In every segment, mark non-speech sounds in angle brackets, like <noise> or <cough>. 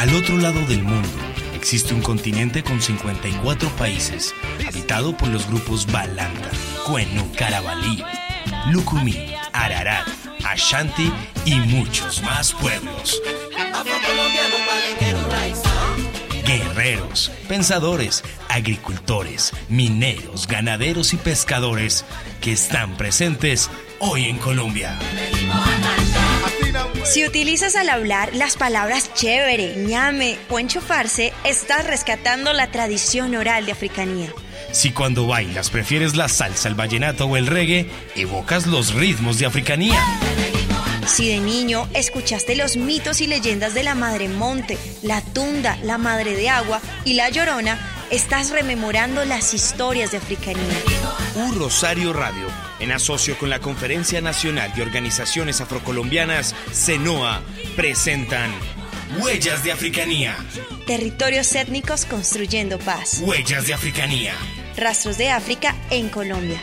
Al otro lado del mundo existe un continente con 54 países, habitado por los grupos Balanta, Cuenu, Carabalí, Lucumí, Ararat, Ashanti y muchos más pueblos. Guerreros, pensadores, agricultores, mineros, ganaderos y pescadores que están presentes hoy en Colombia. Si utilizas al hablar las palabras chévere, ñame o enchufarse, estás rescatando la tradición oral de africanía. Si cuando bailas prefieres la salsa, el vallenato o el reggae, evocas los ritmos de africanía. Si de niño escuchaste los mitos y leyendas de la Madre Monte, la Tunda, la Madre de Agua y la Llorona, estás rememorando las historias de africanía. Un Rosario Radio, en asocio con la Conferencia Nacional de Organizaciones Afrocolombianas, CENOA, presentan Huellas de Africanía. Territorios étnicos construyendo paz. Huellas de Africanía. Rastros de África en Colombia.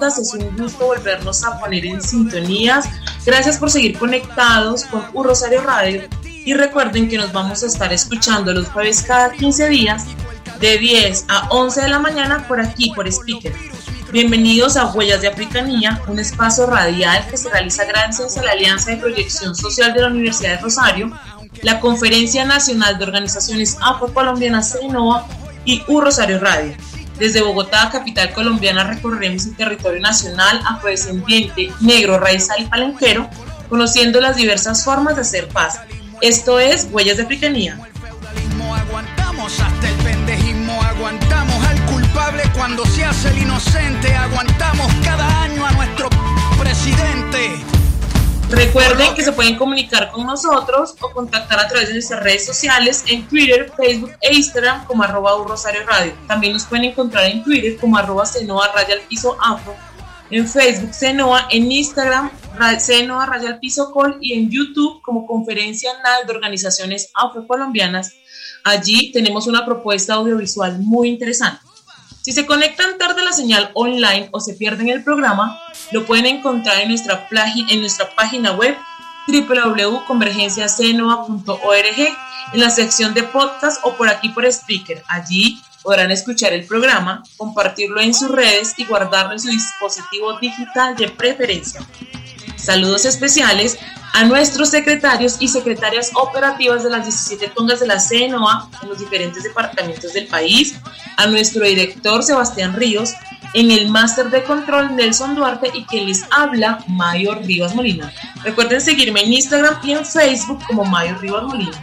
es un gusto volvernos a poner en sintonías. Gracias por seguir conectados con U Rosario Radio y recuerden que nos vamos a estar escuchando los jueves cada 15 días de 10 a 11 de la mañana por aquí, por Speaker. Bienvenidos a Huellas de Africanía, un espacio radial que se realiza gracias a la Alianza de Proyección Social de la Universidad de Rosario, la Conferencia Nacional de Organizaciones Afrocolombianas CENOA y U Rosario Radio. Desde Bogotá, capital colombiana, recorreremos el territorio nacional afrodescendiente, negro, raizal y palenquero, conociendo las diversas formas de hacer paz. Esto es Huellas de Africanía. Aguantamos hasta el pendejismo, aguantamos al culpable cuando se hace el inocente, aguantamos cada año a nuestro presidente. Recuerden que se pueden comunicar con nosotros o contactar a través de nuestras redes sociales en Twitter, Facebook e Instagram como arroba Rosario Radio. También nos pueden encontrar en Twitter como arroba Cenoa Raya al Piso Afro, en Facebook Cenoa, en Instagram Cenoa Raya al Piso Col y en YouTube como Conferencia Nacional de Organizaciones Afrocolombianas. Allí tenemos una propuesta audiovisual muy interesante. Si se conectan tarde a la señal online o se pierden el programa, lo pueden encontrar en nuestra, página web www.convergenciacenoa.org en la sección de podcast o por aquí por speaker. Allí podrán escuchar el programa, compartirlo en sus redes y guardarlo en su dispositivo digital de preferencia. Saludos especiales a nuestros secretarios y secretarias operativas de las 17 tongas de la CNOA en los diferentes departamentos del país, a nuestro director Sebastián Ríos, en el máster de control Nelson Duarte y que les habla Mayor Rivas Molina. Recuerden seguirme en Instagram y en Facebook como Mayor Rivas Molina.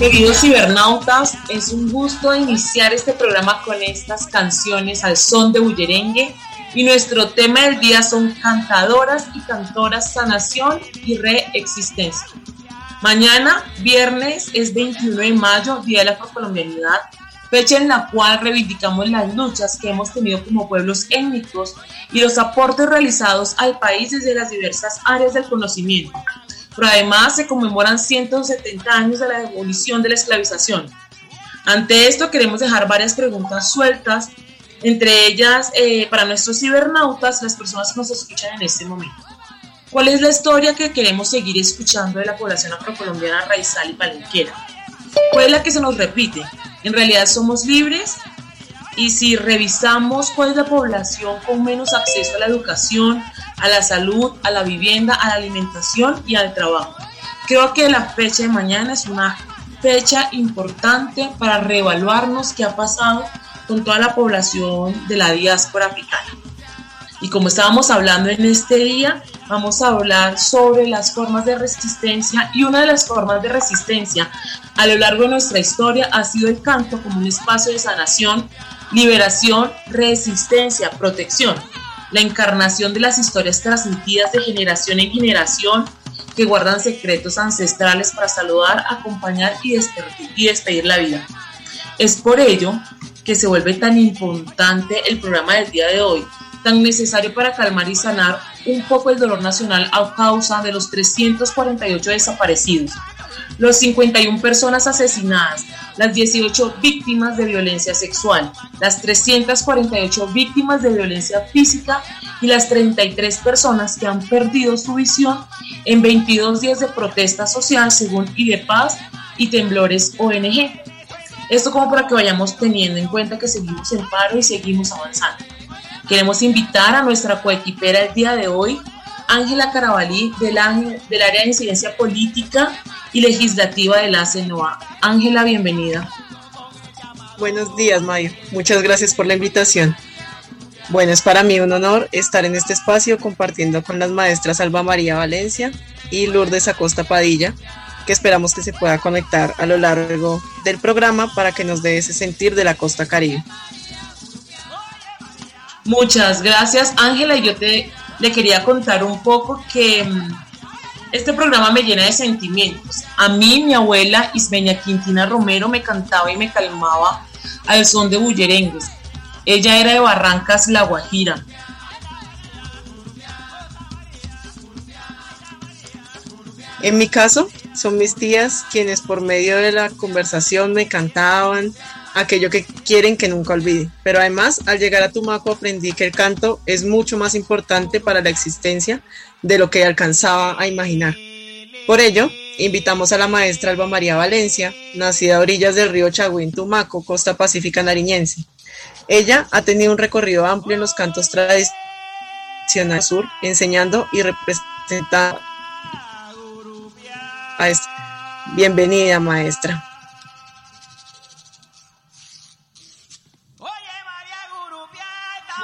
Queridos cibernautas, es un gusto iniciar este programa con estas canciones al son de bullerengue y nuestro tema del día son cantadoras y cantoras sanación y reexistencia. Mañana, viernes, es 21 de mayo, Día de la Afrocolombianidad, fecha en la cual reivindicamos las luchas que hemos tenido como pueblos étnicos y los aportes realizados al país desde las diversas áreas del conocimiento pero además se conmemoran 170 años de la demolición de la esclavización. Ante esto queremos dejar varias preguntas sueltas, entre ellas eh, para nuestros cibernautas, las personas que nos escuchan en este momento. ¿Cuál es la historia que queremos seguir escuchando de la población afrocolombiana raizal y palenquera? ¿Cuál es la que se nos repite? ¿En realidad somos libres? Y si revisamos cuál es la población con menos acceso a la educación, a la salud, a la vivienda, a la alimentación y al trabajo. Creo que la fecha de mañana es una fecha importante para reevaluarnos qué ha pasado con toda la población de la diáspora africana. Y como estábamos hablando en este día, vamos a hablar sobre las formas de resistencia y una de las formas de resistencia a lo largo de nuestra historia ha sido el canto como un espacio de sanación, liberación, resistencia, protección la encarnación de las historias transmitidas de generación en generación que guardan secretos ancestrales para saludar, acompañar y despedir, la vida. Es por ello que se vuelve tan importante el programa del día de hoy, tan necesario para calmar y sanar un poco el dolor nacional a causa de los 348 desaparecidos, los 51 personas asesinadas, las 18 víctimas de violencia sexual, las 348 víctimas de violencia física y las 33 personas que han perdido su visión en 22 días de protesta social según IDEPAS y Temblores ONG. Esto como para que vayamos teniendo en cuenta que seguimos en paro y seguimos avanzando. Queremos invitar a nuestra coequipera el día de hoy, Ángela Carabalí, del, del área de incidencia política y legislativa de la CENOA. Ángela, bienvenida. Buenos días, Mayo. Muchas gracias por la invitación. Bueno, es para mí un honor estar en este espacio compartiendo con las maestras Alba María Valencia y Lourdes Acosta Padilla, que esperamos que se pueda conectar a lo largo del programa para que nos dé ese sentir de la costa caribe. Muchas gracias, Ángela. Yo te le quería contar un poco que mm, este programa me llena de sentimientos. A mí, mi abuela Ismeña Quintina Romero me cantaba y me calmaba al son de bullerengues. Ella era de Barrancas, La Guajira. En mi caso, son mis tías quienes por medio de la conversación me cantaban aquello que quieren que nunca olvide. Pero además, al llegar a Tumaco aprendí que el canto es mucho más importante para la existencia de lo que alcanzaba a imaginar. Por ello, invitamos a la maestra Alba María Valencia, nacida a orillas del río Chagüín, Tumaco, costa pacífica nariñense. Ella ha tenido un recorrido amplio en los cantos tradicionales sur, enseñando y representando a esta. Bienvenida, maestra.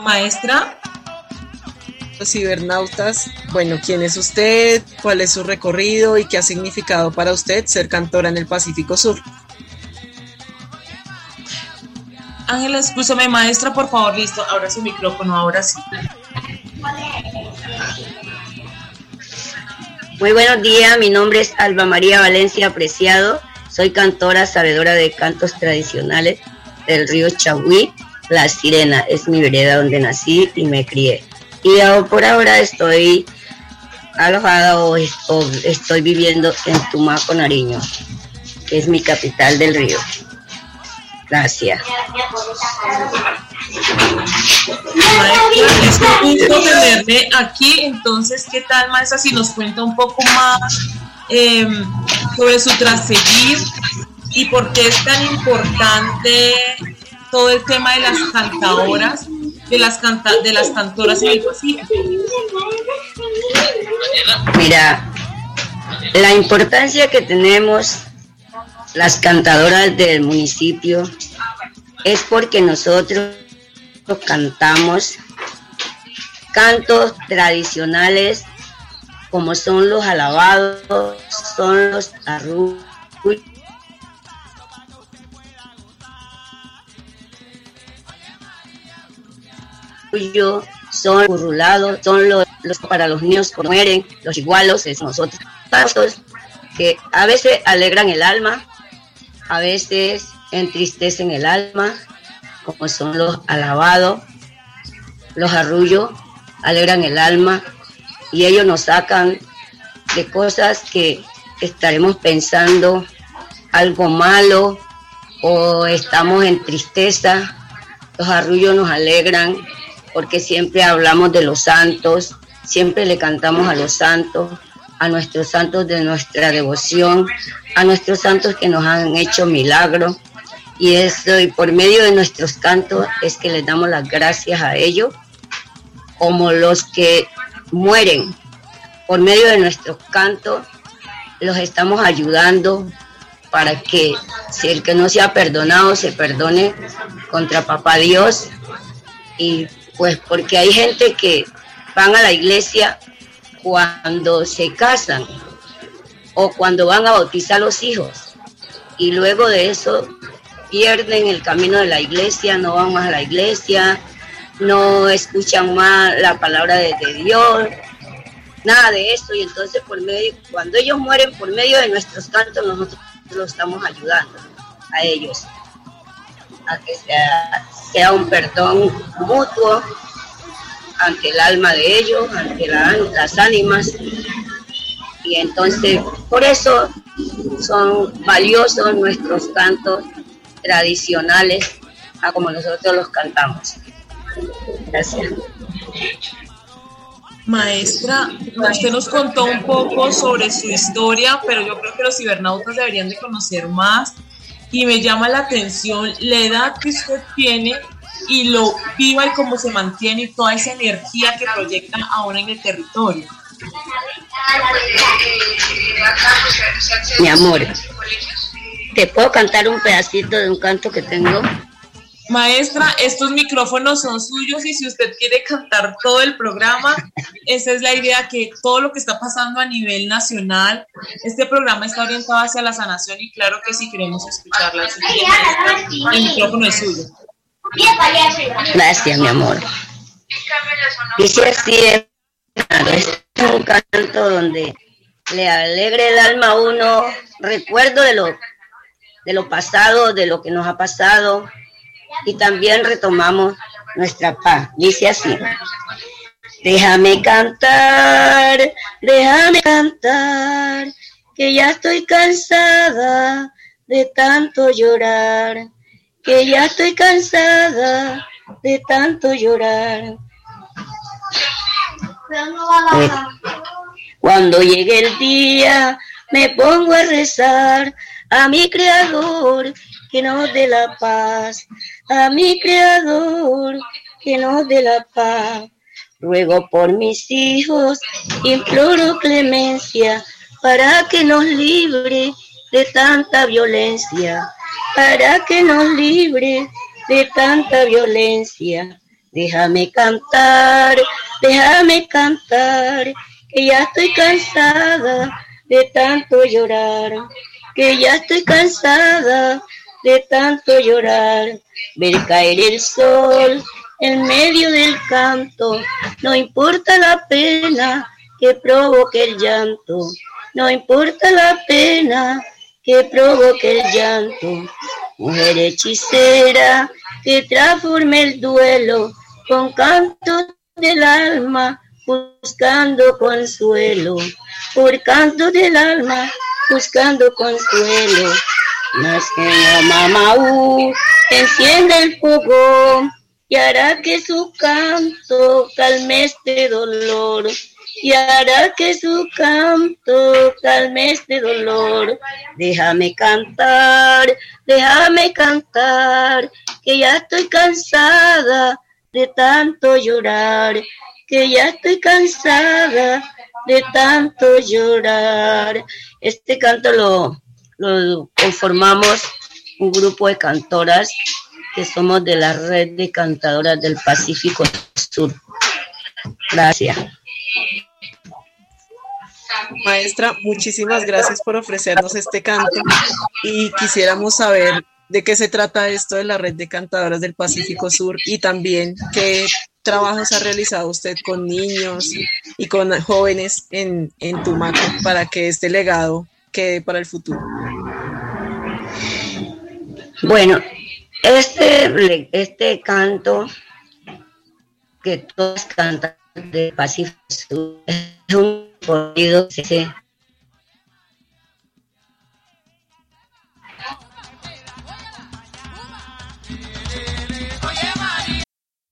Maestra, los cibernautas, bueno, ¿quién es usted? ¿Cuál es su recorrido y qué ha significado para usted ser cantora en el Pacífico Sur? Ángela, escúchame, maestra, por favor, listo, ahora su micrófono, ahora sí. Muy buenos días, mi nombre es Alba María Valencia Apreciado, soy cantora, sabedora de cantos tradicionales del río Chahuí. La Sirena es mi vereda donde nací y me crié. Y por ahora estoy alojada o, estoy viviendo en Tumaco, Nariño, que es mi capital del río. Gracias. es un gusto tenerme aquí. Entonces, ¿qué tal, maestra? Si nos cuenta un poco más em, sobre su traseguir y por qué es tan importante todo el tema de las cantadoras de las, canta de las cantoras en el Pacífico? Mira, la importancia que tenemos las cantadoras del municipio es porque nosotros cantamos cantos tradicionales como son los alabados, son los arrullos, arrullo son burlados, son los, para los niños que mueren, los igualos, es nosotros, que a veces alegran el alma, a veces entristecen el alma, como son los alabados, los arrullos, alegran el alma y ellos nos sacan de cosas que estaremos pensando algo malo o estamos en tristeza. Los arrullos nos alegran porque siempre hablamos de los santos, siempre le cantamos a los santos, a nuestros santos de nuestra devoción, a nuestros santos que nos han hecho milagros. Y eso, y por medio de nuestros cantos es que les damos las gracias a ellos, como los que mueren. Por medio de nuestros cantos los estamos ayudando para que si el que no se ha perdonado se perdone contra papá Dios y pues porque hay gente que van a la iglesia cuando se casan o cuando van a bautizar a los hijos. Y luego de eso pierden el camino de la iglesia, no van más a la iglesia, no escuchan más la palabra de, Dios, nada de eso. Y entonces por medio, cuando ellos mueren por medio de nuestros cantos nosotros los estamos ayudando a ellos a que sea, un perdón mutuo ante el alma de ellos, ante las ánimas y entonces por eso son valiosos nuestros cantos tradicionales a como nosotros los cantamos. Gracias. Maestra, usted nos contó un poco sobre su historia, pero yo creo que los cibernautas deberían de conocer más y me llama la atención la edad que usted tiene y lo viva y cómo se mantiene y toda esa energía que proyecta ahora en el territorio. Mi amor, ¿te puedo cantar un pedacito de un canto que tengo? Maestra, estos micrófonos son suyos y si usted quiere cantar todo el programa, esa es la idea, que todo lo que está pasando a nivel nacional, este programa está orientado hacia la sanación y claro que si queremos escucharla, el micrófono es suyo. Gracias, mi amor. Dice es un canto donde le alegre el alma a uno, recuerdo de lo, de lo pasado, de lo que nos ha pasado, y también retomamos nuestra paz. Dice así. Déjame cantar, déjame cantar, que ya estoy cansada de tanto llorar, que ya estoy cansada de tanto llorar. Cuando llegue el día, me pongo a rezar a mi creador que nos dé la paz, a mi creador que nos dé la paz. Ruego por mis hijos, imploro clemencia para que nos libre de tanta violencia, para que nos libre de tanta violencia. Déjame cantar, déjame cantar, que ya estoy cansada de tanto llorar, que ya estoy cansada de tanto llorar, ver caer el sol en medio del canto, no importa la pena que provoque el llanto, no importa la pena que provoque el llanto. Mujer hechicera que transforme el duelo con canto del alma, buscando consuelo, por canto del alma, buscando consuelo. Nace mamá, enciende el fuego y hará que su canto calme este dolor. Y hará que su canto calme este dolor. Déjame cantar, déjame cantar, que ya estoy cansada de tanto llorar, que ya estoy cansada de tanto llorar. Este canto lo conformamos un grupo de cantoras que somos de la red de cantadoras del Pacífico Sur. Gracias. Maestra, muchísimas gracias por ofrecernos este canto y quisiéramos saber de qué se trata esto de la red de cantadoras del Pacífico Sur y también qué trabajos ha realizado usted con niños y con jóvenes en, en Tumaco para que este legado para el futuro? Bueno, este, este canto que todos cantan de Pacífico es un corrido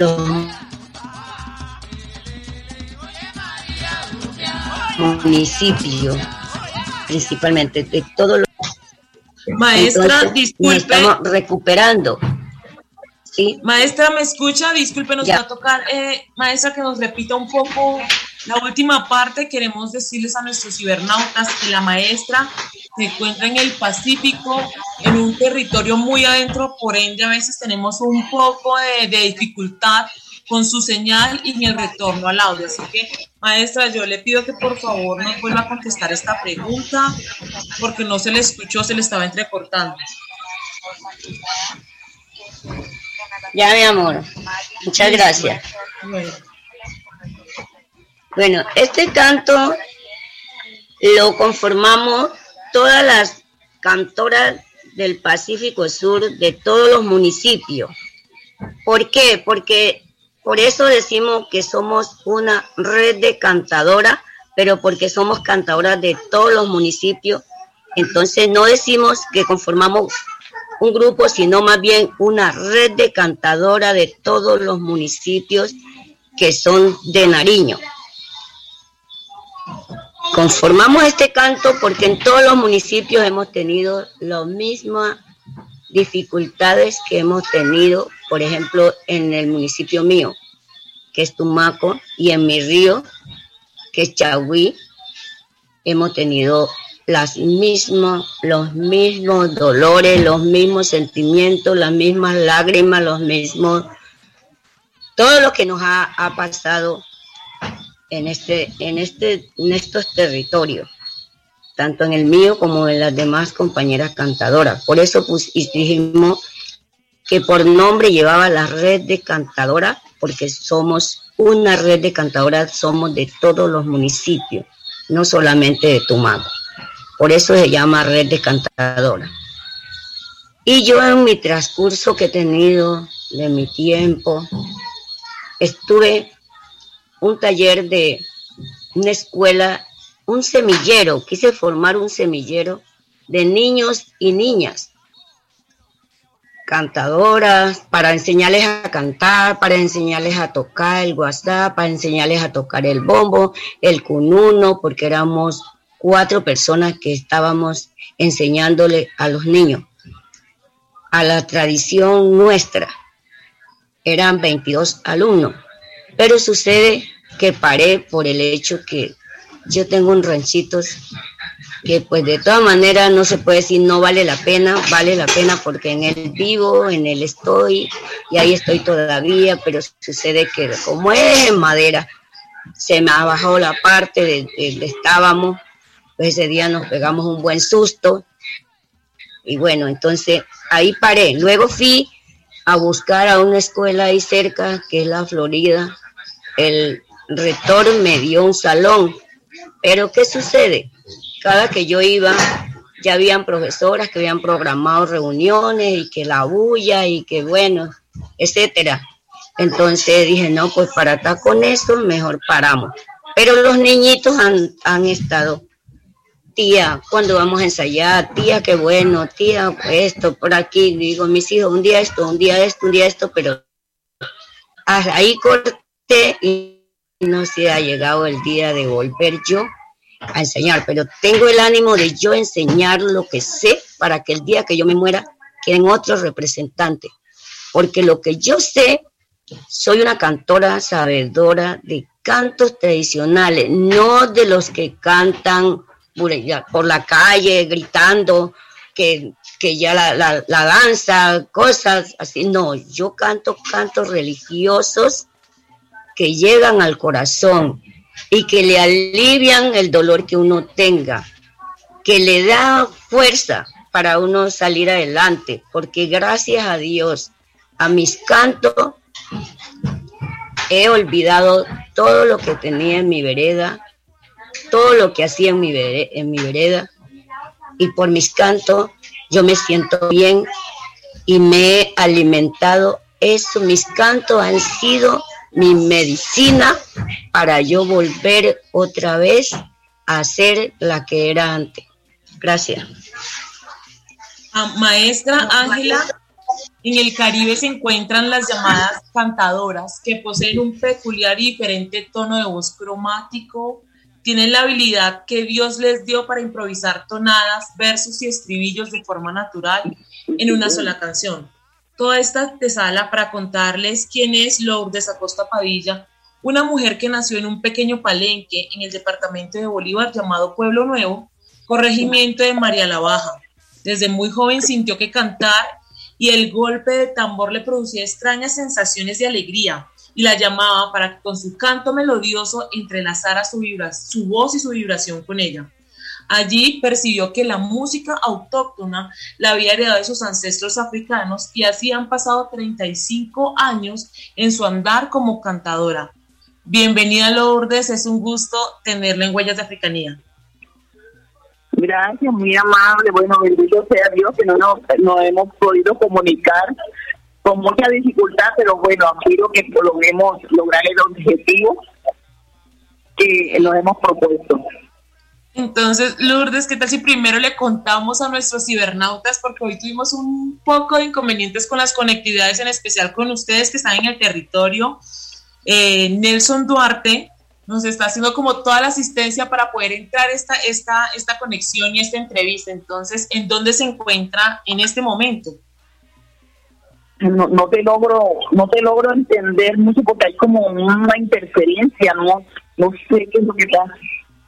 los municipios, principalmente de todos los Maestra, Entonces, disculpe. estamos recuperando. ¿sí? Maestra, ¿me escucha? Disculpe, nos Ya. va a tocar, eh, maestra, que nos repita un poco la última parte. Queremos decirles a nuestros cibernautas que la maestra se encuentra en el Pacífico, en un territorio muy adentro, por ende a veces tenemos un poco de, de dificultad con su señal y en el retorno al audio. Así que, maestra, yo le pido que por favor nos vuelva a contestar esta pregunta, porque no se le escuchó, se le estaba entrecortando. Ya, mi amor. Muchas gracias. Bueno. Bueno, este canto lo conformamos todas las cantoras del Pacífico Sur de todos los municipios. ¿Por qué? Porque por eso decimos que somos una red de cantadora, pero porque somos cantadoras de todos los municipios. Entonces no decimos que conformamos un grupo, sino más bien una red de cantadora de todos los municipios que son de Nariño. Conformamos este canto porque en todos los municipios hemos tenido las mismas dificultades que hemos tenido, por ejemplo, en el municipio mío, que es Tumaco, y en mi río, que es Chagüí, hemos tenido las mismas, los mismos dolores, los mismos sentimientos, las mismas lágrimas, los mismos, todo lo que nos ha, ha pasado en este, en este, en estos territorios, tanto en el mío como en las demás compañeras cantadoras. Por eso pues, dijimos que por nombre llevaba la red de cantadoras, porque somos una red de cantadoras, somos de todos los municipios, no solamente de Tumaco. Por eso se llama red de cantadoras. Y yo en mi transcurso que he tenido de mi tiempo, estuve un taller de una escuela, un semillero, quise formar un semillero de niños y niñas, cantadoras, para enseñarles a cantar, para enseñarles a tocar el WhatsApp, para enseñarles a tocar el bombo, el cununo, porque éramos cuatro personas que estábamos enseñándole a los niños. A la tradición nuestra. Eran 22 alumnos, pero sucede que paré por el hecho que yo tengo un ranchito que pues de todas maneras no se puede decir no vale la pena, vale la pena porque en él vivo, en él estoy y ahí estoy todavía, pero sucede que como es en madera, se me ha bajado la parte de donde estábamos, pues ese día nos pegamos un buen susto y bueno, entonces ahí paré. Luego fui a buscar a una escuela ahí cerca, que es la Florida. El rector me dio un salón, pero ¿qué sucede? Cada que yo iba, ya habían profesoras que habían programado reuniones y que la bulla y que bueno, etcétera. Entonces dije, no, pues para estar con eso, mejor paramos. Pero los niñitos han, han estado tía, cuando vamos a ensayar, tía, qué bueno, tía, esto, por aquí, digo, mis hijos, un día esto, un día esto, un día esto, pero ahí corté y no se ha llegado el día de volver yo a enseñar, pero tengo el ánimo de yo enseñar lo que sé para que el día que yo me muera queden otros representantes, porque lo que yo sé, soy una cantora sabedora de cantos tradicionales, no de los que cantan por la calle gritando que, ya la, la, la, danza, cosas así. No, yo canto cantos religiosos que llegan al corazón y que le alivian el dolor que uno tenga, que le da fuerza para uno salir adelante, porque gracias a Dios, a mis cantos, he olvidado todo lo que tenía en mi vereda, todo lo que hacía en mi, vereda, y por mis cantos yo me siento bien y me he alimentado. Eso, mis cantos han sido mi medicina para yo volver otra vez a ser la que era antes. Gracias. Ah, maestra Ángela, en el Caribe se encuentran las llamadas cantadoras que poseen un peculiar y diferente tono de voz cromático, tienen la habilidad que Dios les dio para improvisar tonadas, versos y estribillos de forma natural en una sola canción. Toda esta sala para contarles quién es Lourdes Acosta Padilla, una mujer que nació en un pequeño palenque en el departamento de Bolívar llamado Pueblo Nuevo, corregimiento de María la Baja. Desde muy joven sintió que cantar y el golpe de tambor le producía extrañas sensaciones de alegría, y la llamaba para que con su canto melodioso entrelazara su, su voz y su vibración con ella. Allí percibió que la música autóctona la había heredado de sus ancestros africanos y así han pasado 35 años en su andar como cantadora. Bienvenida Lourdes, es un gusto tenerla en Huellas de Africanía. Gracias, muy amable. Bueno, bendito sea Dios que no nos, no hemos podido comunicar con mucha dificultad, pero bueno, quiero que logremos lograr el objetivo que nos hemos propuesto. Entonces, Lourdes, ¿qué tal si primero le contamos a nuestros cibernautas? Porque hoy tuvimos un poco de inconvenientes con las conectividades, en especial con ustedes que están en el territorio. Eh, Nelson Duarte nos está haciendo como toda la asistencia para poder entrar esta, esta, esta conexión y esta entrevista. Entonces, ¿en dónde se encuentra en este momento? No, no te logro no te logro entender mucho porque hay como una interferencia no no sé qué es lo que pasa.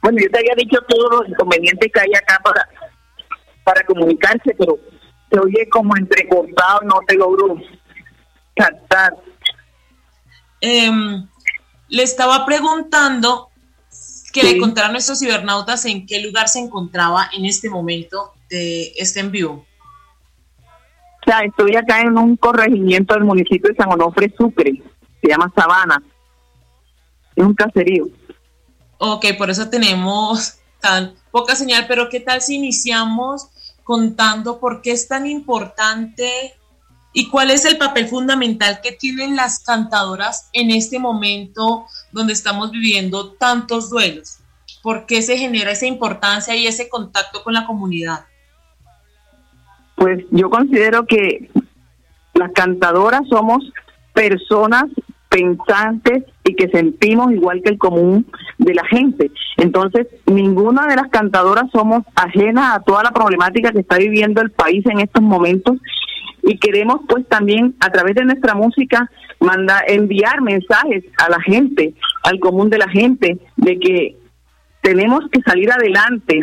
Bueno yo te había dicho todos los inconvenientes que hay acá para para comunicarse pero se oye como entrecortado no te logro captar. Em, le estaba preguntando que le contara a nuestros cibernautas en qué lugar se encontraba en este momento de este en vivo o sea, estoy acá en un corregimiento del municipio de San Onofre Sucre, se llama Sabana. Es un caserío. Ok, por eso tenemos tan poca señal, pero ¿qué tal si iniciamos contando por qué es tan importante y cuál es el papel fundamental que tienen las cantadoras en este momento donde estamos viviendo tantos duelos? ¿Por qué se genera esa importancia y ese contacto con la comunidad? Pues yo considero que las cantadoras somos personas pensantes y que sentimos igual que el común de la gente. Entonces, ninguna de las cantadoras somos ajenas a toda la problemática que está viviendo el país en estos momentos y queremos pues también a través de nuestra música mandar enviar mensajes a la gente, al común de la gente de que tenemos que salir adelante,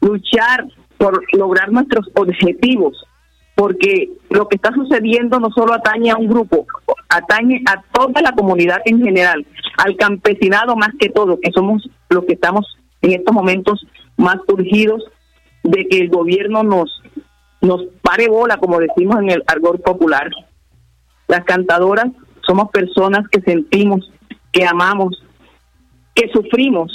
luchar por lograr nuestros objetivos, porque lo que está sucediendo no solo atañe a un grupo, atañe a toda la comunidad en general, al campesinado más que todo, que somos los que estamos en estos momentos más urgidos de que el gobierno nos nos pare bola, como decimos en el argor popular. Las cantadoras somos personas que sentimos, que amamos, que sufrimos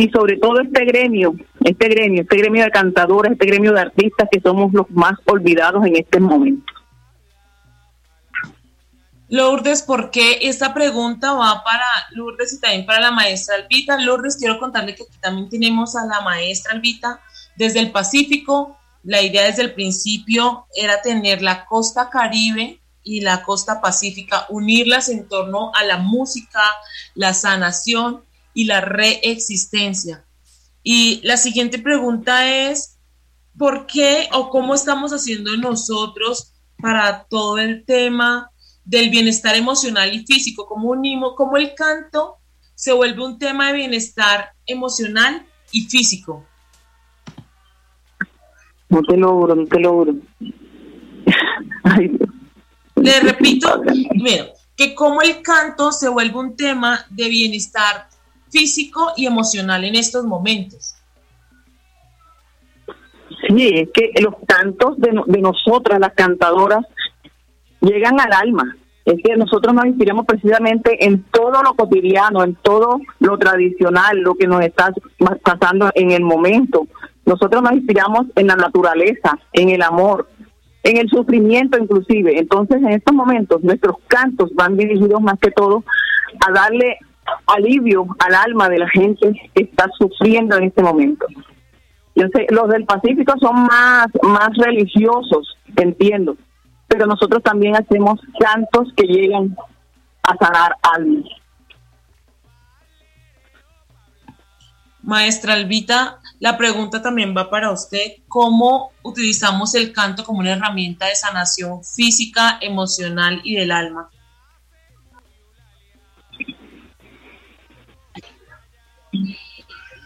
y sobre todo este gremio, este gremio, este gremio de cantadoras, este gremio de artistas que somos los más olvidados en este momento. Lourdes, ¿por qué esta pregunta va para Lourdes y también para la maestra Albita? Lourdes, quiero contarle que aquí también tenemos a la maestra Albita desde el Pacífico. La idea desde el principio era tener la costa caribe y la costa pacífica, unirlas en torno a la música, la sanación y la reexistencia. Y la siguiente pregunta es, ¿por qué o cómo estamos haciendo nosotros para todo el tema del bienestar emocional y físico? ¿Cómo unimos, cómo el canto se vuelve un tema de bienestar emocional y físico? No te logro, no te logro. <laughs> Le repito, primero, que cómo el canto se vuelve un tema de bienestar físico y emocional en estos momentos. Sí, es que los cantos de, de nosotras, las cantadoras, llegan al alma. Es que nosotros nos inspiramos precisamente en todo lo cotidiano, en todo lo tradicional, lo que nos está pasando en el momento. Nosotros nos inspiramos en la naturaleza, en el amor, en el sufrimiento inclusive. Entonces, en estos momentos, nuestros cantos van dirigidos más que todo a darle alivio al alma de la gente que está sufriendo en este momento. Yo sé, los del Pacífico son más, más religiosos, entiendo, pero nosotros también hacemos cantos que llegan a sanar almas. Maestra Albita, la pregunta también va para usted. ¿Cómo utilizamos el canto como una herramienta de sanación física, emocional y del alma?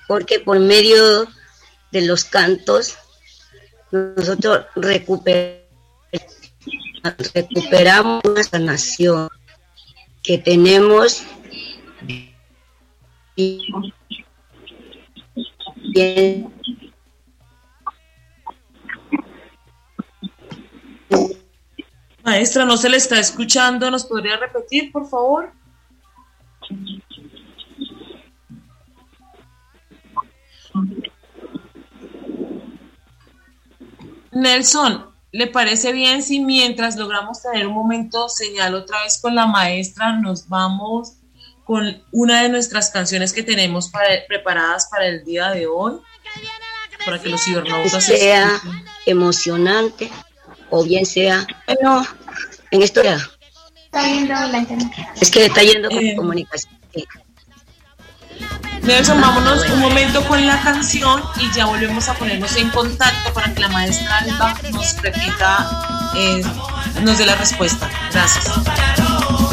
Porque por medio de los cantos nosotros recuperamos una sanación que tenemos Maestra, no se le está escuchando, ¿nos podría repetir, por favor? Nelson, ¿le parece bien si mientras logramos tener un momento señal otra vez con la maestra, nos vamos con una de nuestras canciones que tenemos preparadas para el día de hoy? Para que los cibernautas sea emocionante o bien sea, bueno, en esto ya. Es que está yendo con eh, comunicación. Nelson, vámonos un momento con la canción y ya volvemos a ponernos en contacto para que la maestra Alba nos repita, eh, nos dé la respuesta. Gracias.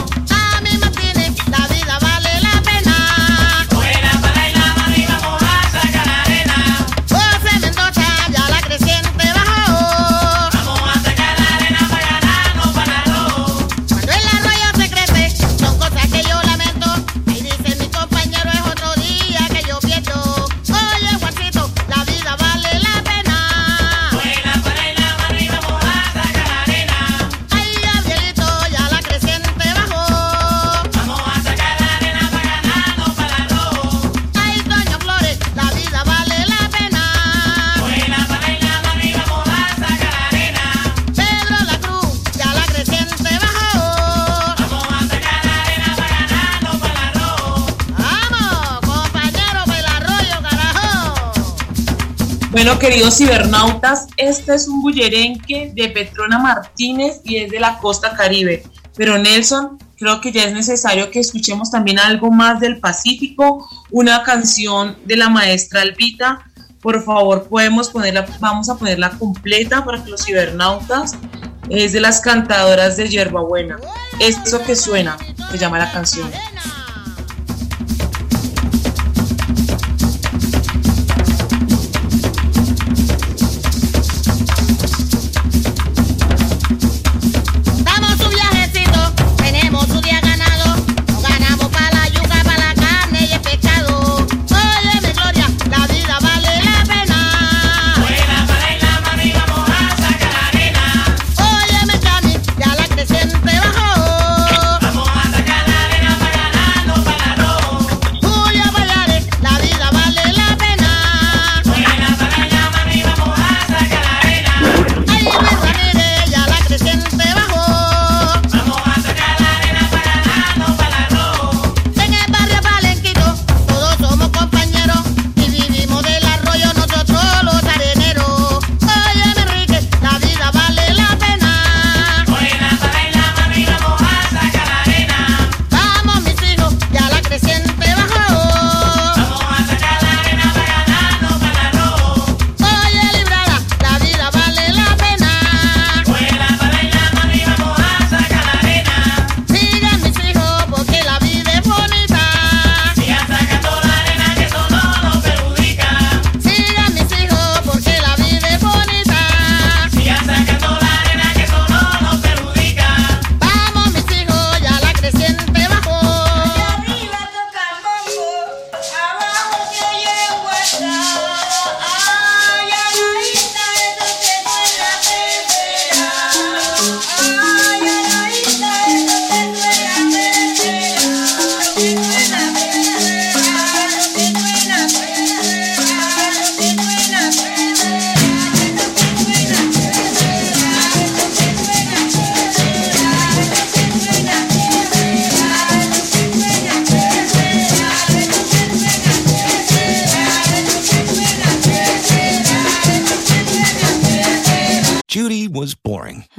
Bueno, queridos cibernautas, este es un bullerenque de Petrona Martínez y es de la costa caribe. Pero Nelson, creo que ya es necesario que escuchemos también algo más del Pacífico, una canción de la maestra Albita. Por favor, podemos ponerla, vamos a ponerla completa para que los cibernautas es de las cantadoras de Yerbabuena. Eso que suena, se llama la canción.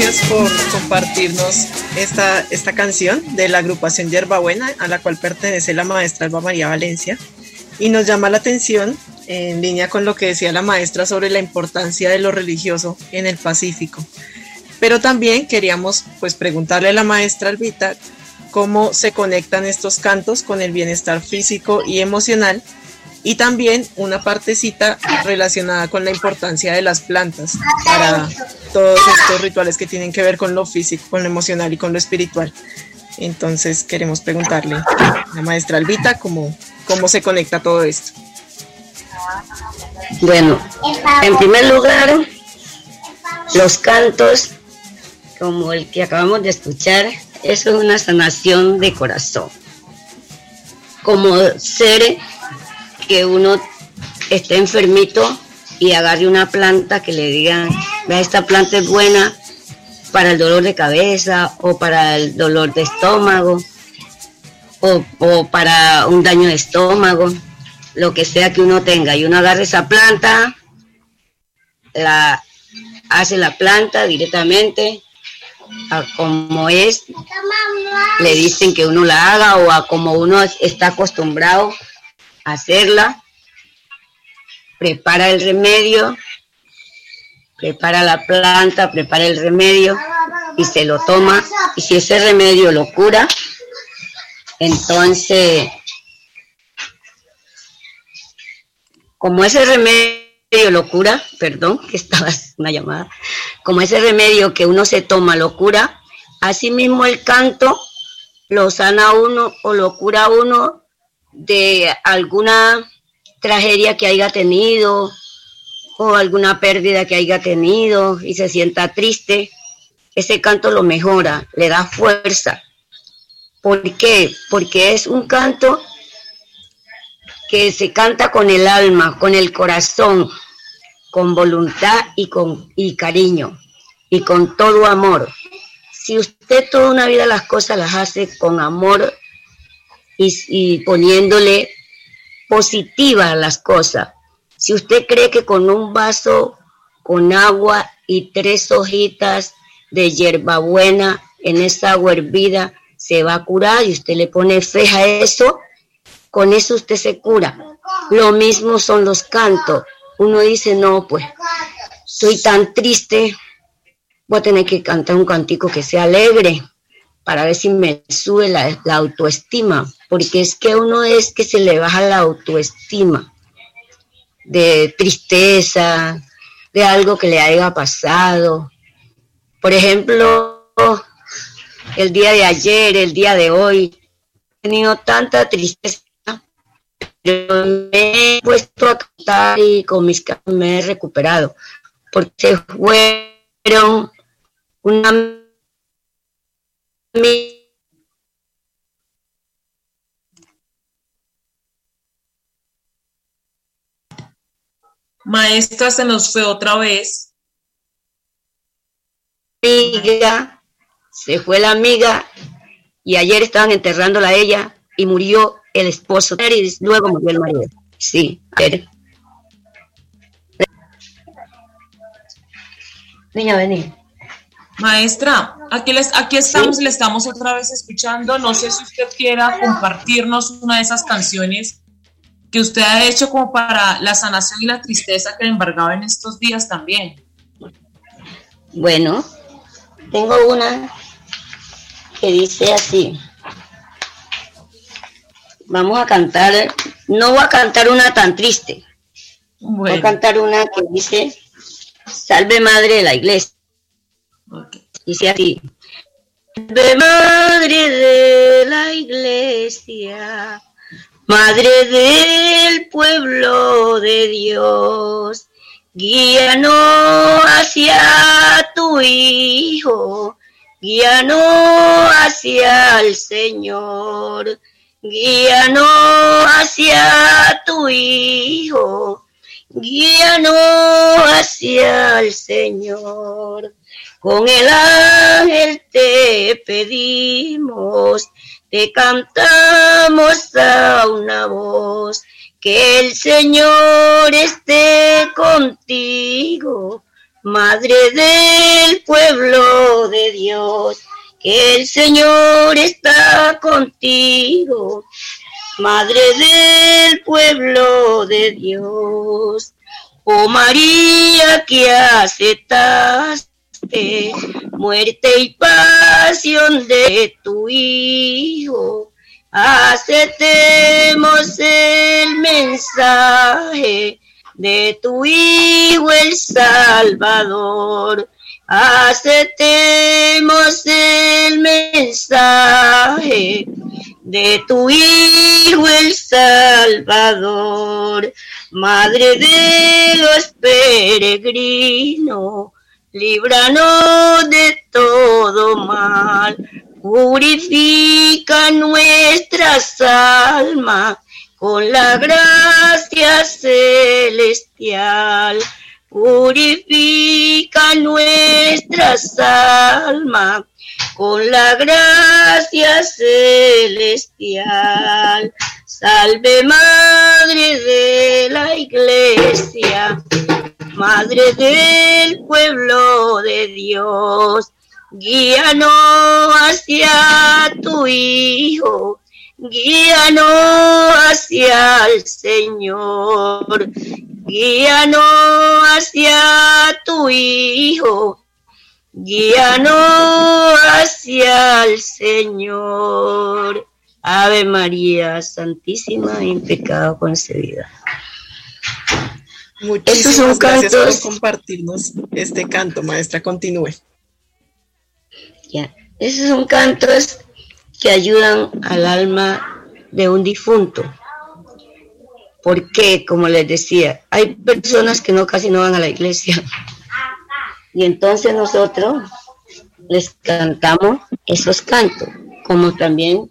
Gracias por compartirnos esta, esta canción de la agrupación Yerbabuena, a la cual pertenece la maestra Alba María Valencia. Y nos llama la atención, en línea con lo que decía la maestra sobre la importancia de lo religioso en el Pacífico. Pero también queríamos pues preguntarle a la maestra Albita cómo se conectan estos cantos con el bienestar físico y emocional y también una partecita relacionada con la importancia de las plantas para todos estos rituales que tienen que ver con lo físico, con lo emocional y con lo espiritual. Entonces queremos preguntarle a la maestra Albita cómo, cómo se conecta todo esto. Bueno, en primer lugar, los cantos, como el que acabamos de escuchar, eso es una sanación de corazón. Como ser que uno esté enfermito y agarre una planta que le digan, vea, esta planta es buena para el dolor de cabeza o para el dolor de estómago o, o para un daño de estómago, lo que sea que uno tenga. Y uno agarre esa planta, la hace la planta directamente a como es, le dicen que uno la haga o a como uno está acostumbrado hacerla. Prepara el remedio, prepara la planta, prepara el remedio y se lo toma. Y si ese remedio lo cura, entonces, como ese remedio lo cura, perdón, que estaba una llamada, como ese remedio que uno se toma lo cura, asimismo el canto lo sana uno o lo cura uno de alguna tragedia que haya tenido o alguna pérdida que haya tenido y se sienta triste, ese canto lo mejora, le da fuerza. ¿Por qué? Porque es un canto que se canta con el alma, con el corazón, con voluntad y con y cariño y con todo amor. Si usted toda una vida las cosas las hace con amor y, poniéndole positiva las cosas, si usted cree que con un vaso con agua y tres hojitas de hierbabuena en esa agua hervida se va a curar y usted le pone fe a eso, con eso usted se cura. Lo mismo son los cantos. Uno dice, no, pues, soy tan triste, voy a tener que cantar un cantico que sea alegre para ver si me sube la, autoestima, porque es que uno es que se le baja la autoestima de tristeza, de algo que le haya pasado. Por ejemplo, el día de ayer, el día de hoy, he tenido tanta tristeza, pero me he puesto a cantar y con mis me he recuperado, porque fueron una Maestra, se nos fue otra vez. amiga, se fue la amiga y ayer estaban enterrándola a ella y murió el esposo y luego murió el marido. Sí, a ver. Niña, vení. Maestra, aquí, les, aquí estamos, le estamos otra vez escuchando. No sé si usted quiera compartirnos una de esas canciones que usted ha hecho como para la sanación y la tristeza que le embargaba en estos días también. Bueno, tengo una que dice así. Vamos a cantar, no voy a cantar una tan triste. Voy a cantar una que dice, Salve Madre de la Iglesia. Dice así. Salve Madre de la Iglesia, Madre del pueblo de Dios, guíanos hacia tu Hijo, guíanos hacia el Señor, guíanos hacia tu Hijo, guíanos hacia el Señor. Con el ángel te pedimos, te cantamos a una voz, que el Señor esté contigo, Madre del pueblo de Dios, que el Señor está contigo, Madre del pueblo de Dios. Oh María, que aceptaste muerte y pasión de tu Hijo, aceptemos el mensaje de tu Hijo el Salvador. Aceptemos el mensaje de tu Hijo el Salvador. Madre de los peregrinos, líbranos de todo mal, purifica nuestras almas con la gracia celestial, purifica nuestras almas con la gracia celestial. Salve Madre de la Iglesia, Madre del pueblo de Dios, guíanos hacia tu Hijo, guíanos hacia el Señor, guíanos hacia tu Hijo, guíanos hacia el Señor. Ave María, Santísima en pecado concebida. Muchísimas son gracias por compartirnos este canto, maestra. Continúe. Ya, esos son cantos que ayudan al alma de un difunto. Porque, como les decía, hay personas que no casi no van a la iglesia. <laughs> Y entonces nosotros les cantamos esos cantos, como también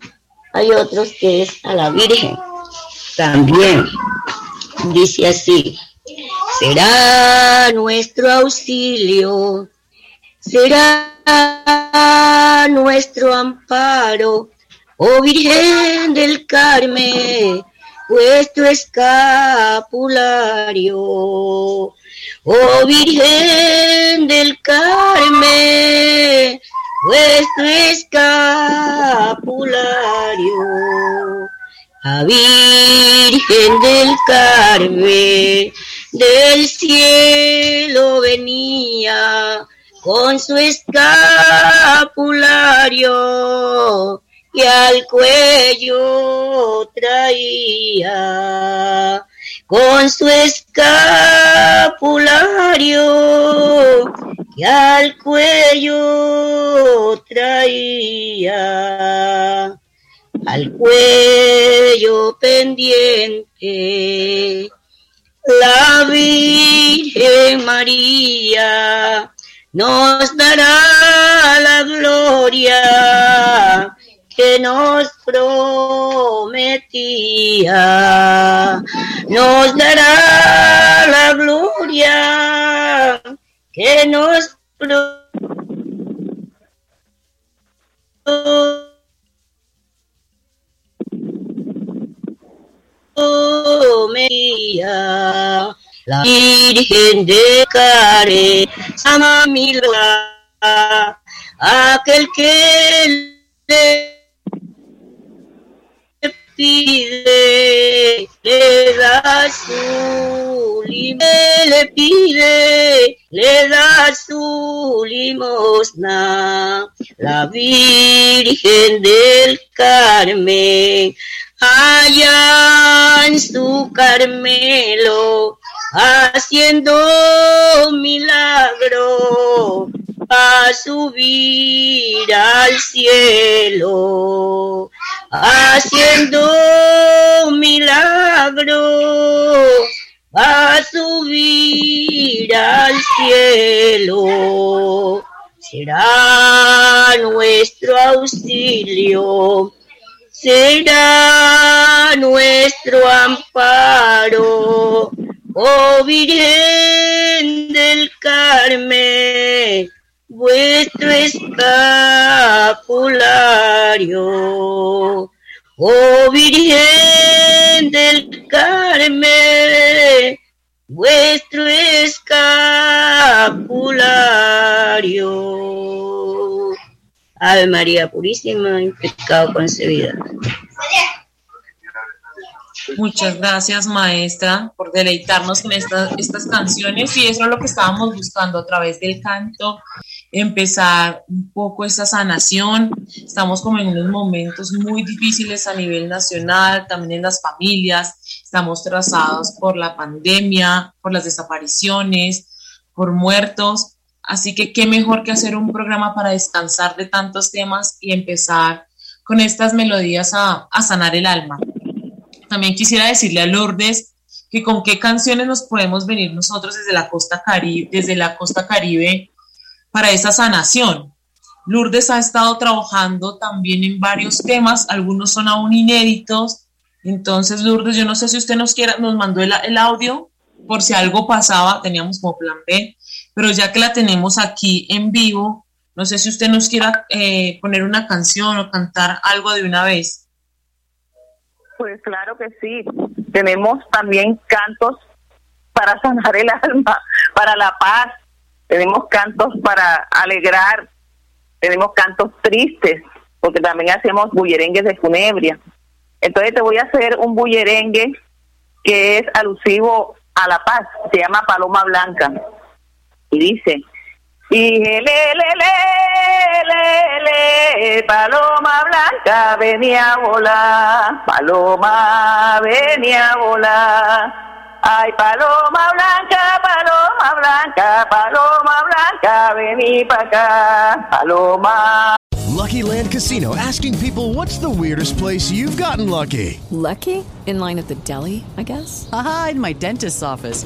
hay otros que es a la Virgen. También dice así, será nuestro auxilio, será nuestro amparo, oh Virgen del Carmen, vuestro escapulario. Oh Virgen del Carmen, vuestro escapulario. A Virgen del Carmen, del cielo venía con su escapulario y al cuello traía con su escapulario que al cuello traía, al cuello pendiente, la Virgen María nos dará la gloria que nos prometía, nos dará la gloria que nos prometía. La Virgen de Care, ama aquel que le pide, le da su limosna, le pide, le da su limosna. La Virgen del Carmen, allá en su Carmelo, haciendo milagro a subir al cielo, haciendo milagro a subir al cielo. Será nuestro auxilio, será nuestro amparo, oh Virgen María Purísima, en concebida. Muchas gracias, maestra, por deleitarnos con estas, estas canciones y eso es lo que estábamos buscando a través del canto, empezar un poco esta sanación. Estamos como en unos momentos muy difíciles a nivel nacional, también en las familias. Estamos trazados por la pandemia, por las desapariciones, por muertos. Así que qué mejor que hacer un programa para descansar de tantos temas y empezar con estas melodías a, a sanar el alma. También quisiera decirle a Lourdes que con qué canciones nos podemos venir nosotros desde la costa caribe, desde la costa caribe para esa sanación. Lourdes ha estado trabajando también en varios temas, algunos son aún inéditos. Entonces, Lourdes, yo no sé si usted nos quiera, nos mandó el, el audio por si algo pasaba, teníamos como plan B, pero ya que la tenemos aquí en vivo, no sé si usted nos quiera eh, poner una canción o cantar algo de una vez. Pues claro que sí. Tenemos también cantos para sanar el <laughs> alma, para la paz. Tenemos cantos para alegrar. Tenemos cantos tristes, porque también hacemos bullerengues de funebria. Entonces te voy a hacer un bullerengue que es alusivo a la paz. Se llama Paloma Blanca. Y dice, y le, le, le, le, paloma blanca venía a volar, paloma venía a volar. Ay, paloma blanca, paloma blanca, paloma blanca, vení para acá, paloma. Lucky Land Casino asking people what's the weirdest place you've gotten lucky? Lucky? In line at the deli, I guess? Aha, in my dentist's office.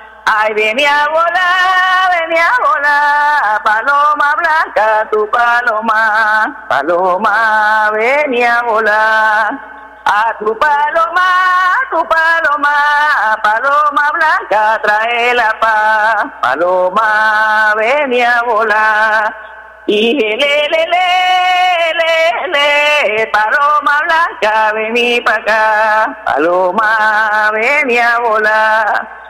Venía a ay, venía a volar, venía a volar, paloma blanca, tu paloma, paloma, venía a volar, a tu paloma, tu paloma, paloma blanca, trae la paz, paloma, venía a volar. Y le, le, le, le, paloma blanca, vení para acá, paloma, vení a volar.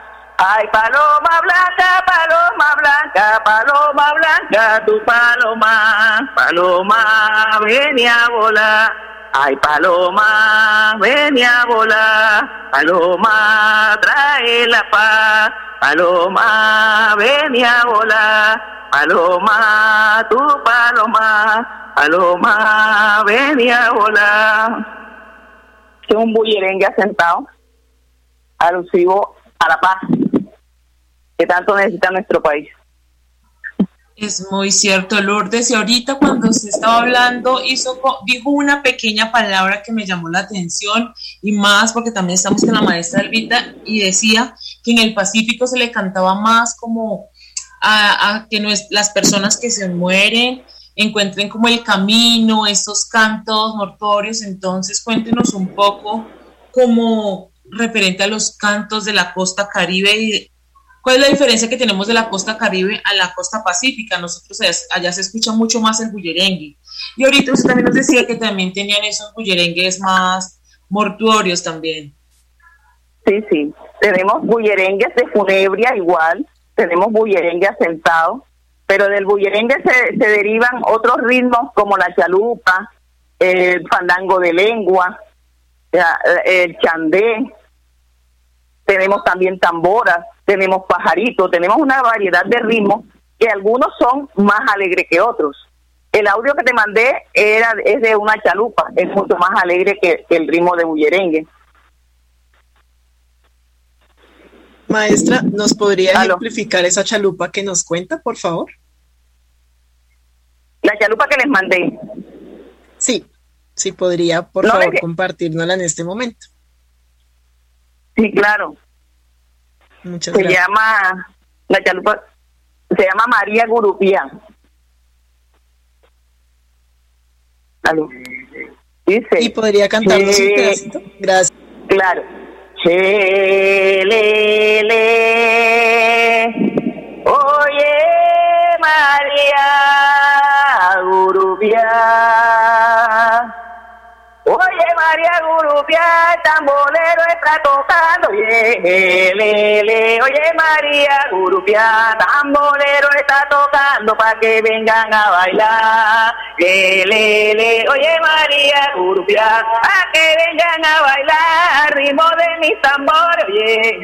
Ay, paloma blanca, paloma blanca, paloma blanca, tu paloma, paloma, vení a volar. Ay, paloma, vení a volar, paloma, trae la paz, paloma, vení a volar. Paloma, tu paloma, paloma, venía a volar. Es un bullerengue asentado, alusivo a la paz tanto necesita nuestro país. Es muy cierto, Lourdes. Y ahorita cuando se estaba hablando, hizo, dijo una pequeña palabra que me llamó la atención y más porque también estamos con la maestra Elvita y decía que en el Pacífico se le cantaba más como a, que las personas que se mueren encuentren como el camino, estos cantos mortorios. Entonces, cuéntenos un poco como referente a los cantos de la costa caribe y cuál es la diferencia que tenemos de la costa caribe a la costa pacífica. Nosotros allá, se escucha mucho más el bullerengue. Y ahorita usted también nos decía que también tenían esos bullerengues más mortuorios también. Sí, sí. Tenemos bullerengues de funebria igual, tenemos bullerengue asentado, pero del bullerengue se, se derivan otros ritmos como la chalupa, el fandango de lengua, el chandé, tenemos también tamboras, tenemos pajaritos, tenemos una variedad de ritmos que algunos son más alegres que otros. El audio que te mandé era es de una chalupa, es mucho más alegre que, que el ritmo de bullerengue. Maestra, ¿nos podría ejemplificar esa chalupa que nos cuenta, por favor? La chalupa que les mandé. Sí, sí podría, por favor, compartirnosla en este momento. Sí, claro. Muchas se gracias. llama, la chalupa, se llama María Gurupía. ¿Aló? Dice. ¿Y podría cantarnos un pedacito? Gracias. Claro. Che, le, le. Oye, María Gurupia. María Gurupia, el tambolero está tocando. Oye, le. Oye, María Gurupia, tambolero está tocando para que vengan a bailar. Le. Oye, María Gurupia, para que vengan a bailar. Ritmo de mis tambores. Oye,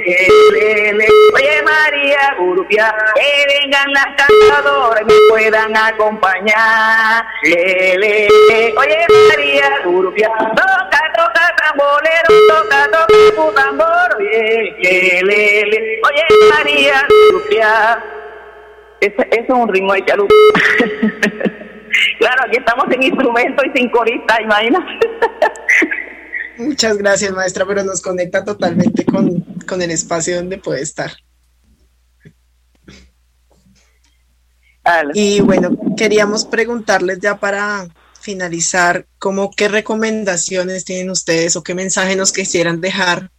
le. Oye, María María Urupia, que vengan las cantadoras y me puedan acompañar. Oye María Urupia, toca, toca tambolero, toca, toca tu tambor. Oye, le, Oye María Urupia. Ese, es un ritmo de chalupa. <laughs> claro, aquí estamos sin instrumento y sin corista, imagínate. <laughs> Muchas gracias, maestra, pero nos conecta totalmente con, con el espacio donde puede estar. Y bueno, queríamos preguntarles ya para finalizar, como qué recomendaciones tienen ustedes o qué mensaje nos quisieran dejar,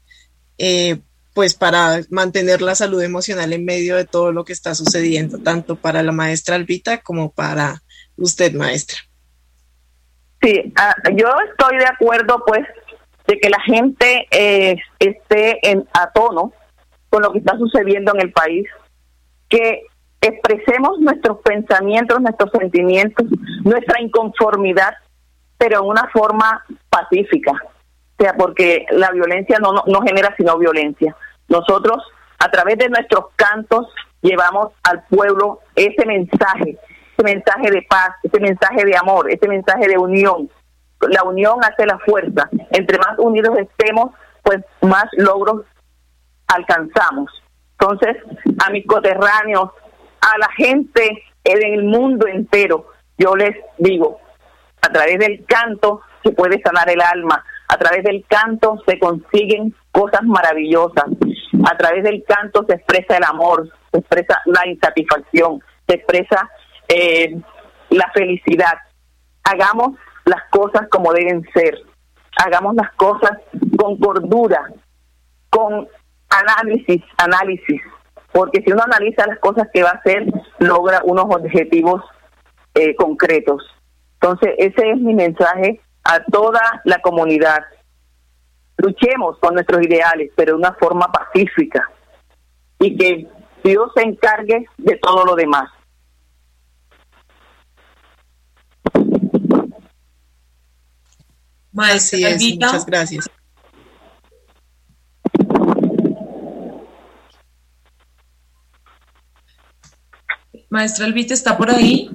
eh, pues para mantener la salud emocional en medio de todo lo que está sucediendo, tanto para la maestra Albita como para usted, maestra. Sí, ah, yo estoy de acuerdo, pues, de que la gente eh, esté en, a con lo que está sucediendo en el país, que expresemos nuestros pensamientos, nuestros sentimientos, nuestra inconformidad, pero en una forma pacífica. O sea, porque la violencia no, no, genera sino violencia. Nosotros, a través de nuestros cantos, llevamos al pueblo ese mensaje, ese mensaje de paz, ese mensaje de amor, ese mensaje de unión. La unión hace la fuerza. Entre más unidos estemos, pues más logros alcanzamos. Entonces, a mis coterráneos, a la gente en el mundo entero. Yo les digo, a través del canto se puede sanar el alma, a través del canto se consiguen cosas maravillosas, a través del canto se expresa el amor, se expresa la insatisfacción, se expresa eh, la felicidad. Hagamos las cosas como deben ser, hagamos las cosas con cordura, con análisis, análisis, porque si uno analiza las cosas que va a hacer, logra unos objetivos eh, concretos. Entonces, ese es mi mensaje a toda la comunidad. Luchemos con nuestros ideales, pero de una forma pacífica y que Dios se encargue de todo lo demás. Maestra, muchas gracias. Maestra Elvita, ¿está por ahí?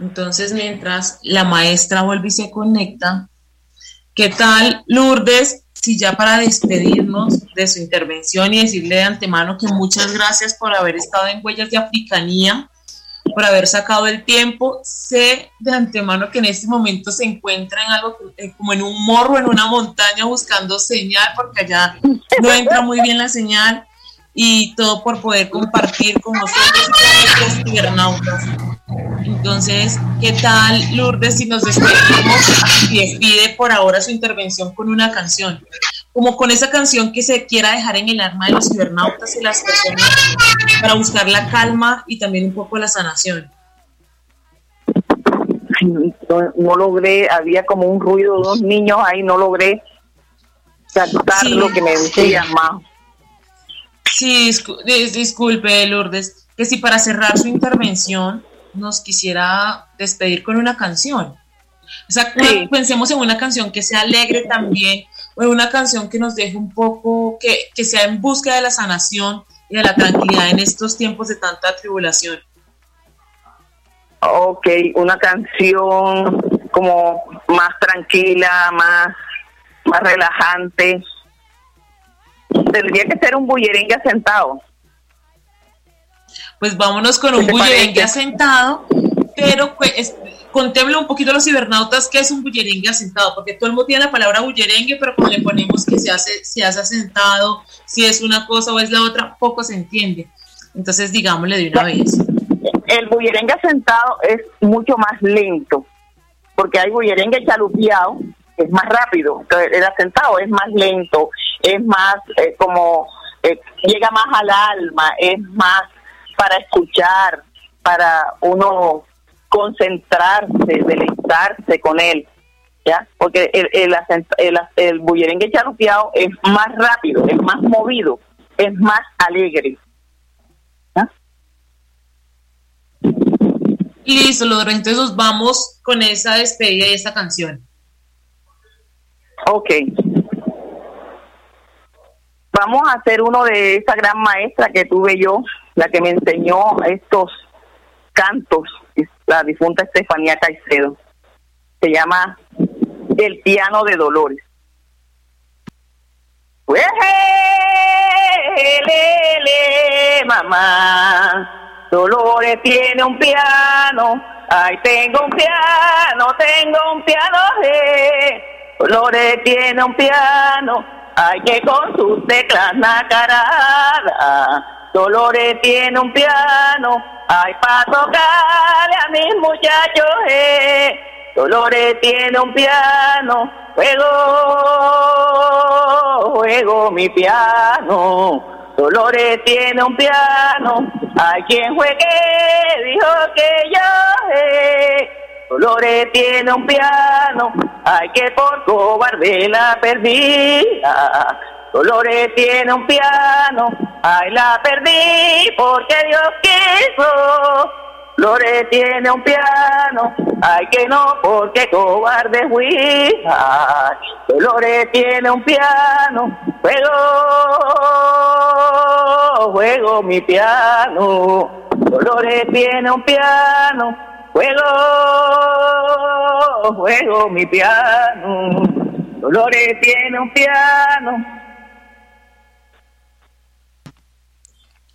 Entonces, mientras la maestra vuelve y se conecta, ¿qué tal, Lourdes? Si ya para despedirnos de su intervención y decirle de antemano que muchas gracias por haber estado en Huellas de Africanía, por haber sacado el tiempo. Sé de antemano que en este momento se encuentra en algo eh, como en un morro, en una montaña buscando señal, porque allá no entra muy bien la señal y todo por poder compartir con nosotros con cibernautas. Entonces, ¿qué tal, Lourdes, si nos despedimos y despide por ahora su intervención con una canción? Como con esa canción que se quiera dejar en el arma de los cibernautas y las personas para buscar la calma y también un poco la sanación. No, logré, había como un ruido dos niños ahí, no logré captar lo que me decía más. Sí, disculpe, Lourdes, que si para cerrar su intervención nos quisiera despedir con una canción. O sea, pensemos en una canción que sea alegre también, una canción que nos deje un poco, que, que sea en búsqueda de la sanación y de la tranquilidad en estos tiempos de tanta tribulación. Ok, una canción como más tranquila, más, más relajante. Tendría que ser un bullerengue sentado pues vámonos con un bullerengue asentado, pero pues, contémosle un poquito a los cibernautas qué es un bullerengue asentado, porque todo el mundo tiene la palabra bullerengue, pero cuando le ponemos que se hace, se hace asentado, si es una cosa o es la otra, poco se entiende. Entonces, digámosle de una vez. El bullerengue asentado es mucho más lento, porque hay bullerengue chalupiado, es más rápido, el asentado es más lento, es más eh, como, eh, llega más al alma, es más para escuchar, para uno concentrarse, deleitarse con él, ¿ya? Porque el, el, el, el bullerengue charupiado es más rápido, es más movido, es más alegre. ¿ya? Listo, Lodro, entonces vamos con esa despedida y esa canción. Ok. Vamos a hacer uno de esa gran maestra que tuve yo, la que me enseñó estos cantos, la difunta Estefanía Caicedo. Se llama El piano de Dolores. Pues, mamá, Dolores tiene un piano, ay, tengo un piano, tengo un piano, eh. Dolores tiene un piano, ay, que con sus teclas nacarada. Dolores tiene un piano, ay, para tocarle a mis muchachos, eh. Dolores tiene un piano, juego, juego mi piano. Dolores tiene un piano, hay quien juegue, dijo que yo. Eh. Dolores tiene un piano, hay que por cobarde la perdí. Dolores tiene un piano, ay la perdí porque Dios quiso. Dolores tiene un piano, ay que no, porque cobarde fui. Ay, Dolores tiene un piano, juego, juego mi piano. Dolores tiene un piano, juego, juego mi piano. Dolores tiene un piano.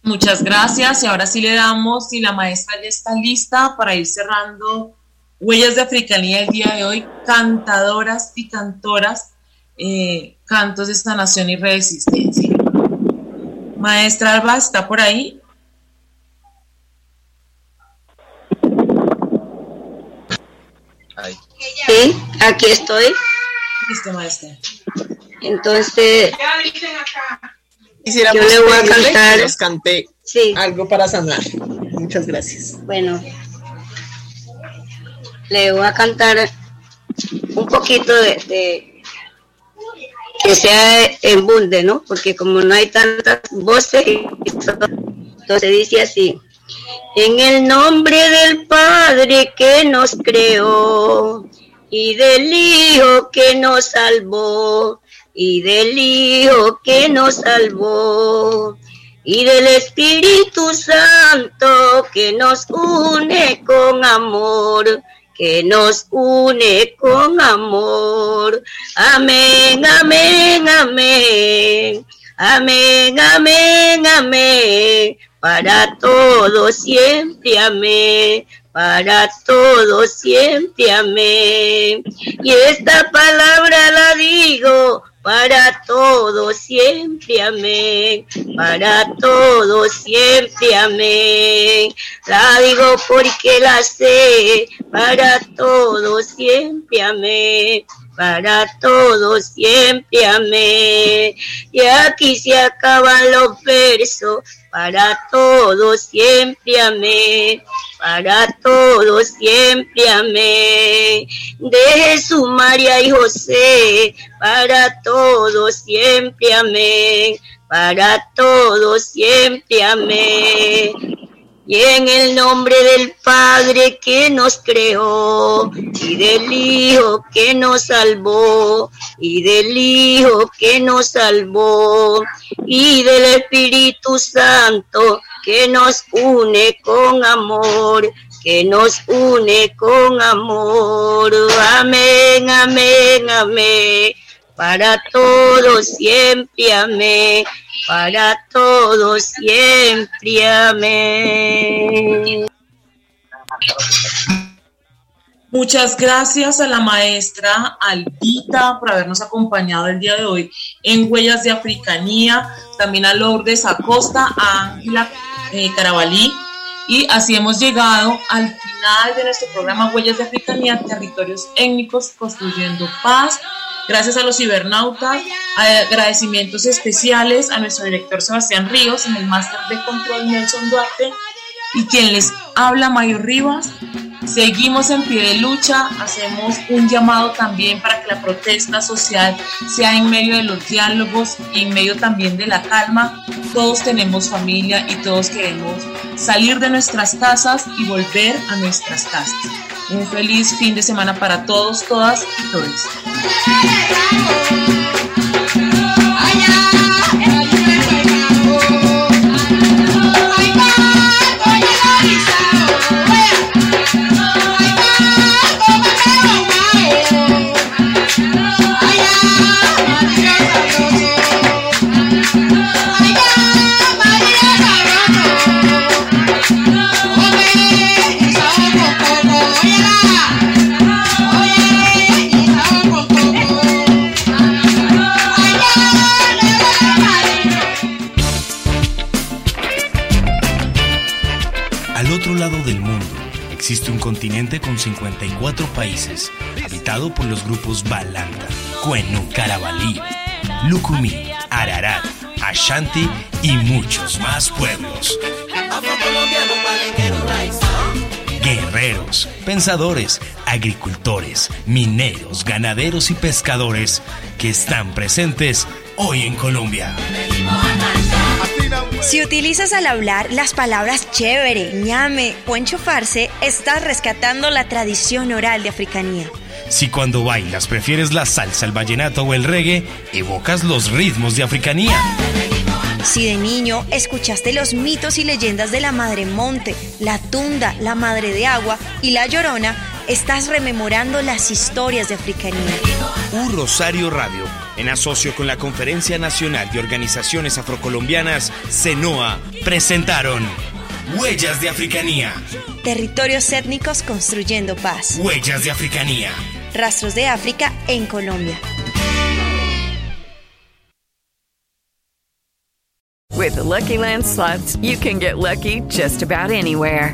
Muchas gracias y ahora sí le damos, si la maestra ya está lista para ir cerrando Huellas de Africanía el día de hoy, cantadoras y cantoras, eh, cantos de esta nación y resistencia. Maestra Alba, ¿está por ahí? Sí, aquí estoy. Listo, maestra. Entonces, Quisiéramos Yo le voy a cantar. que nos cante algo para sanar. Muchas gracias. bueno, le voy a cantar un poquito de, de- que sea en bunde, ¿no? Porque como no hay tantas voces, entonces dice así. En el nombre del Padre que nos creó y del Hijo que nos salvó y del Hijo que nos salvó y del Espíritu Santo que nos une con amor, que nos une con amor. Amén, amén, amén. Amén, amén, amén. Para todos siempre amén. Para todos siempre amén. Y esta palabra la digo para todos siempre amén. Para todos siempre amén. La digo porque la sé. Para todos siempre amén para todos siempre amén. Y aquí se acaban los versos, para todos siempre amén, para todos siempre amén. De Jesús, María y José, para todos siempre amén, para todos siempre amén. Y en el nombre del Padre que nos creó, y del Hijo que nos salvó, y del Hijo que nos salvó, y del Espíritu Santo que nos une con amor, que nos une con amor. Amén, amén, amén. Para todos siempre amén. Para todos siempre amén. Muchas gracias a la maestra Albita por habernos acompañado el día de hoy en Huellas de Africanía, también a Lourdes Acosta, a Ángela eh, Carabalí. Y así hemos llegado al final de nuestro programa Huellas de Africanía, Territorios Étnicos, Construyendo Paz. Gracias a los cibernautas, agradecimientos especiales a nuestro director Sebastián Ríos, en el máster de control Nelson Duarte y quien les habla Mayo Rivas. Seguimos en pie de lucha, hacemos un llamado también para que la protesta social sea en medio de los diálogos y en medio también de la calma. Todos tenemos familia y todos queremos salir de nuestras casas y volver a nuestras casas. Un feliz fin de semana para todos, todas y todos. 54 países, habitado por los grupos Balanta, Cuenu, Carabalí, Lucumí, Ararat, Ashanti y muchos más pueblos. Guerreros, pensadores, agricultores, mineros, ganaderos y pescadores que están presentes hoy en Colombia. Si utilizas al hablar las palabras chévere, ñame o enchufarse, estás rescatando la tradición oral de africanía. Si cuando bailas prefieres la salsa, el vallenato o el reggae, evocas los ritmos de africanía. Si de niño escuchaste los mitos y leyendas de la Madre Monte, la Tunda, la Madre de Agua y la Llorona, estás rememorando las historias de africanía. Un Rosario Radio, en asocio con la Conferencia Nacional de Organizaciones Afrocolombianas, CENOA, presentaron Huellas de Africanía. Territorios étnicos construyendo paz. Huellas de Africanía. Rastros de África en Colombia. With the Lucky Land slots, you can get lucky just about anywhere.